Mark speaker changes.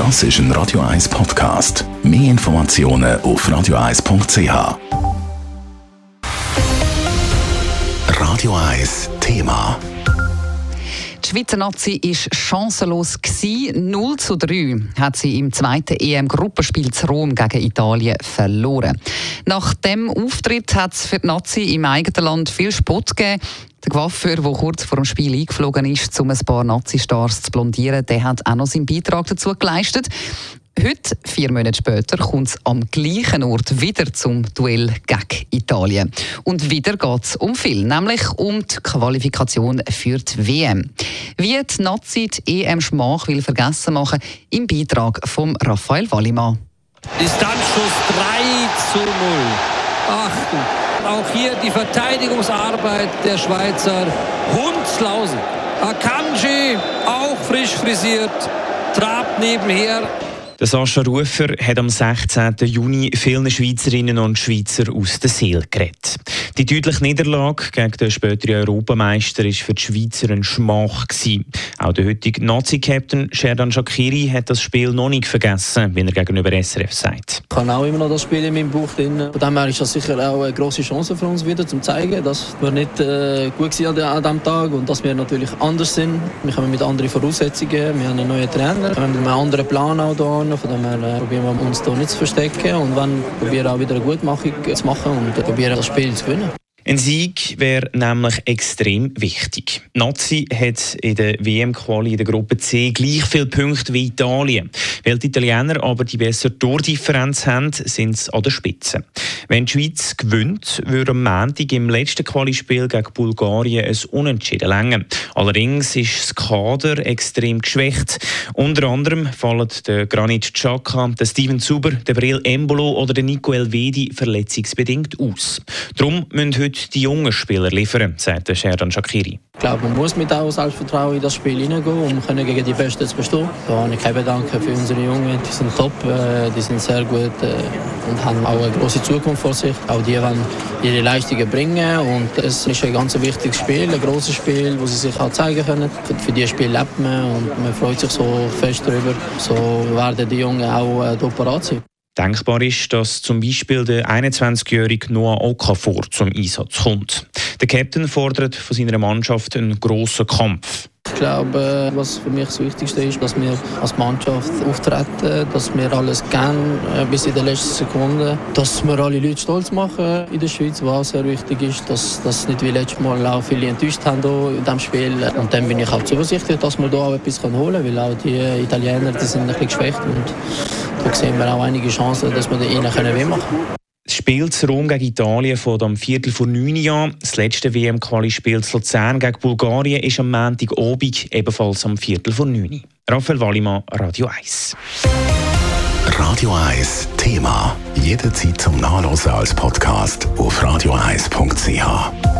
Speaker 1: Das ist ein Radio 1 Podcast. Mehr Informationen auf radio1.ch. Radio 1 Thema.
Speaker 2: Die Schweizer Nazi war chancenlos. 0 zu 3 hat sie im zweiten EM-Gruppenspiel zu Rom gegen Italien verloren. Nach dem Auftritt hat es für die Nazi im eigenen Land viel Spott gegeben. Der Coiffeur, der kurz vor dem Spiel eingeflogen ist, um ein paar Nazi-Stars zu blondieren, der hat auch noch seinen Beitrag dazu geleistet. Heute, vier Monate später, kommt es am gleichen Ort wieder zum Duell gegen Italien. Und wieder geht es um viel, nämlich um die Qualifikation für die WM. Wie die Nazi die EM Schmach will vergessen machen, im Beitrag von Raphael Wallimann.
Speaker 3: Distanzschuss 3 zu 0. Achtung! Auch hier die Verteidigungsarbeit der Schweizer. Hundslausen. Akanji, auch frisch frisiert, trabt nebenher.
Speaker 4: Der Sascha Rufer hat am 16. Juni vielen Schweizerinnen und Schweizer aus der Seele geredet. Die deutliche Niederlage gegen den späteren Europameister war für die Schweizer ein Schmach. Auch der heutige Nazi-Captain Sherdan Shakiri hat das Spiel noch nicht vergessen, wie er gegenüber SRF sagt.
Speaker 5: Ich habe auch immer noch das Spiel in meinem Buch drin. Von dem her ist das sicher auch eine grosse Chance für uns wieder, um zu zeigen, dass wir nicht äh, gut waren an diesem Tag und dass wir natürlich anders sind. Wir kommen mit anderen Voraussetzungen, wir haben einen neuen Trainer, wir haben einen anderen Plan auch hier vorne. Von dem her probieren wir uns hier nicht zu verstecken und wenn probieren auch wieder eine Gutmachung zu machen und probieren das Spiel zu gewinnen.
Speaker 4: Ein Sieg wäre nämlich extrem wichtig. Nazi hat in der WM-Quali in der Gruppe C gleich viele Punkte wie Italien. Weil die Italiener aber die bessere Tordifferenz haben, sind sie an der Spitze. Wenn die Schweiz gewinnt, würde am Montag im letzten Quali-Spiel gegen Bulgarien ein Unentschieden länger. Allerdings ist das Kader extrem geschwächt. Unter anderem fallen der Granit Xhaka, der Steven Zuber, der Bril Embolo oder der Nico Elvedi verletzungsbedingt aus. Darum müssen heute die jungen Spieler liefern, sagt Sherdan Shakiri.
Speaker 5: Ich glaube, man muss mit auch Selbstvertrauen in das Spiel hineingehen, um gegen die Besten zu bestehen. Da habe ich keinen Dank für unsere Jungen. Die sind top, äh, die sind sehr gut äh, und haben auch eine große Zukunft vor sich. Auch die wollen ihre Leistungen bringen und es ist ein ganz wichtiges Spiel, ein großes Spiel, wo sie sich auch zeigen können. Für dieses Spiel lebt man und man freut sich so fest darüber. So werden die Jungen auch äh, parat sein.
Speaker 4: Denkbar ist, dass zum Beispiel der 21-jährige Noah Okafor zum Einsatz kommt. Der Captain fordert von seiner Mannschaft einen grossen Kampf.
Speaker 5: Ich glaube, was für mich das Wichtigste ist, dass wir als Mannschaft auftreten, dass wir alles geben äh, bis in der letzten Sekunde, dass wir alle Leute stolz machen in der Schweiz, was sehr wichtig ist, dass das nicht wie letztes Mal auch viele enttäuscht haben in diesem Spiel. Und dann bin ich auch zuversichtlich, dass wir da auch etwas holen können, weil auch die Italiener die sind ein bisschen geschwächt und da sehen wir auch einige Chancen, dass wir ihnen können machen können.
Speaker 4: Das Rom gegen Italien fängt am Viertel vor neun an. Das letzte WM-Quali-Spiel Luzern gegen Bulgarien ist am Montag Abend, ebenfalls am Viertel vor neun. Raphael Wallimann, Radio 1.
Speaker 1: Radio 1 Thema. Jederzeit zum Nachlesen als Podcast auf radio1.ch.